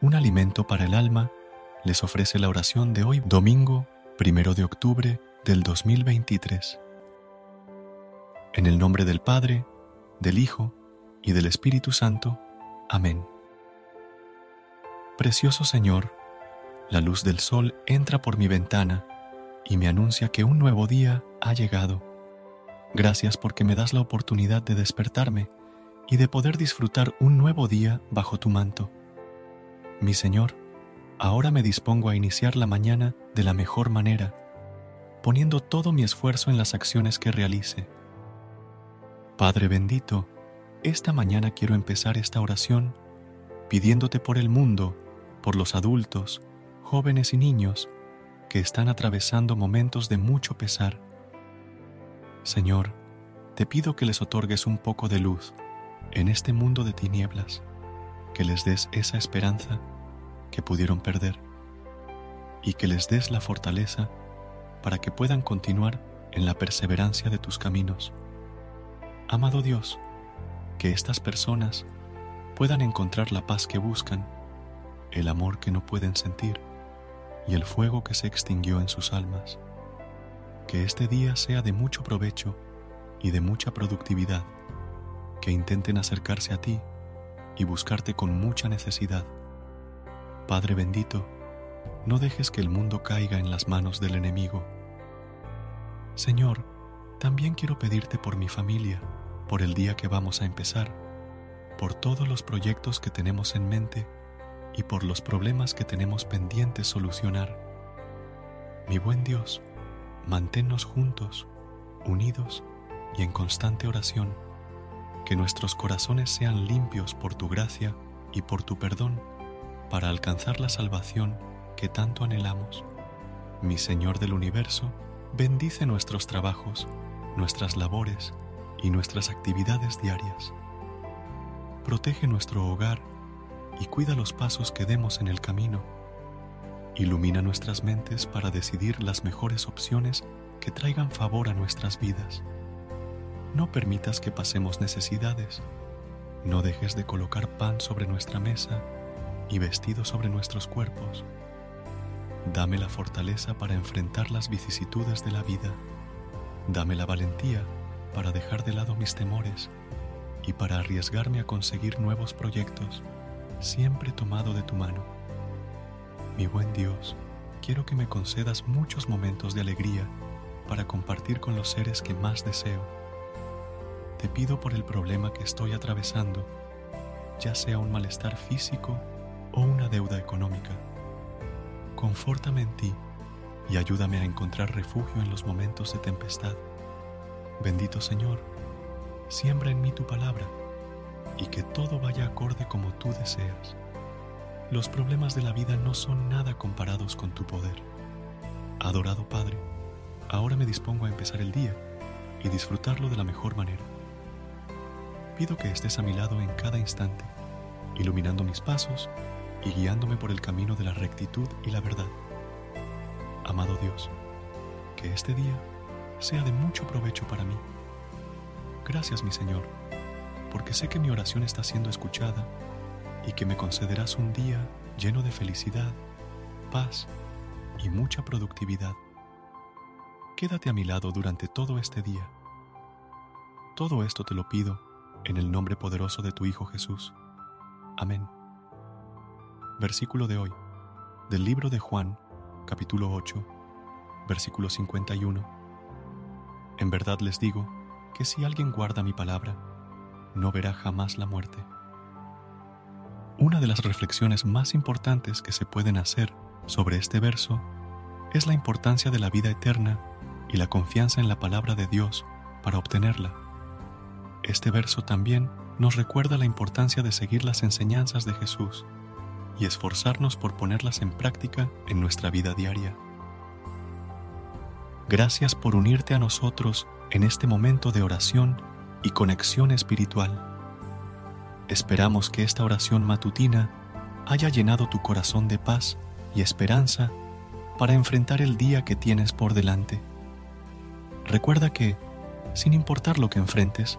Un alimento para el alma les ofrece la oración de hoy, domingo, primero de octubre del 2023. En el nombre del Padre, del Hijo y del Espíritu Santo. Amén. Precioso Señor, la luz del sol entra por mi ventana y me anuncia que un nuevo día ha llegado. Gracias porque me das la oportunidad de despertarme y de poder disfrutar un nuevo día bajo tu manto. Mi Señor, ahora me dispongo a iniciar la mañana de la mejor manera, poniendo todo mi esfuerzo en las acciones que realice. Padre bendito, esta mañana quiero empezar esta oración pidiéndote por el mundo, por los adultos, jóvenes y niños que están atravesando momentos de mucho pesar. Señor, te pido que les otorgues un poco de luz en este mundo de tinieblas que les des esa esperanza que pudieron perder y que les des la fortaleza para que puedan continuar en la perseverancia de tus caminos. Amado Dios, que estas personas puedan encontrar la paz que buscan, el amor que no pueden sentir y el fuego que se extinguió en sus almas. Que este día sea de mucho provecho y de mucha productividad, que intenten acercarse a ti y buscarte con mucha necesidad. Padre bendito, no dejes que el mundo caiga en las manos del enemigo. Señor, también quiero pedirte por mi familia, por el día que vamos a empezar, por todos los proyectos que tenemos en mente y por los problemas que tenemos pendientes solucionar. Mi buen Dios, manténnos juntos, unidos y en constante oración que nuestros corazones sean limpios por tu gracia y por tu perdón para alcanzar la salvación que tanto anhelamos. Mi Señor del universo, bendice nuestros trabajos, nuestras labores y nuestras actividades diarias. Protege nuestro hogar y cuida los pasos que demos en el camino. Ilumina nuestras mentes para decidir las mejores opciones que traigan favor a nuestras vidas. No permitas que pasemos necesidades. No dejes de colocar pan sobre nuestra mesa y vestido sobre nuestros cuerpos. Dame la fortaleza para enfrentar las vicisitudes de la vida. Dame la valentía para dejar de lado mis temores y para arriesgarme a conseguir nuevos proyectos, siempre tomado de tu mano. Mi buen Dios, quiero que me concedas muchos momentos de alegría para compartir con los seres que más deseo te pido por el problema que estoy atravesando, ya sea un malestar físico o una deuda económica. Confórtame en ti y ayúdame a encontrar refugio en los momentos de tempestad. Bendito Señor, siembra en mí tu palabra y que todo vaya acorde como tú deseas. Los problemas de la vida no son nada comparados con tu poder. Adorado Padre, ahora me dispongo a empezar el día y disfrutarlo de la mejor manera pido que estés a mi lado en cada instante, iluminando mis pasos y guiándome por el camino de la rectitud y la verdad. Amado Dios, que este día sea de mucho provecho para mí. Gracias, mi Señor, porque sé que mi oración está siendo escuchada y que me concederás un día lleno de felicidad, paz y mucha productividad. Quédate a mi lado durante todo este día. Todo esto te lo pido en el nombre poderoso de tu Hijo Jesús. Amén. Versículo de hoy, del libro de Juan, capítulo 8, versículo 51. En verdad les digo que si alguien guarda mi palabra, no verá jamás la muerte. Una de las reflexiones más importantes que se pueden hacer sobre este verso es la importancia de la vida eterna y la confianza en la palabra de Dios para obtenerla. Este verso también nos recuerda la importancia de seguir las enseñanzas de Jesús y esforzarnos por ponerlas en práctica en nuestra vida diaria. Gracias por unirte a nosotros en este momento de oración y conexión espiritual. Esperamos que esta oración matutina haya llenado tu corazón de paz y esperanza para enfrentar el día que tienes por delante. Recuerda que, sin importar lo que enfrentes,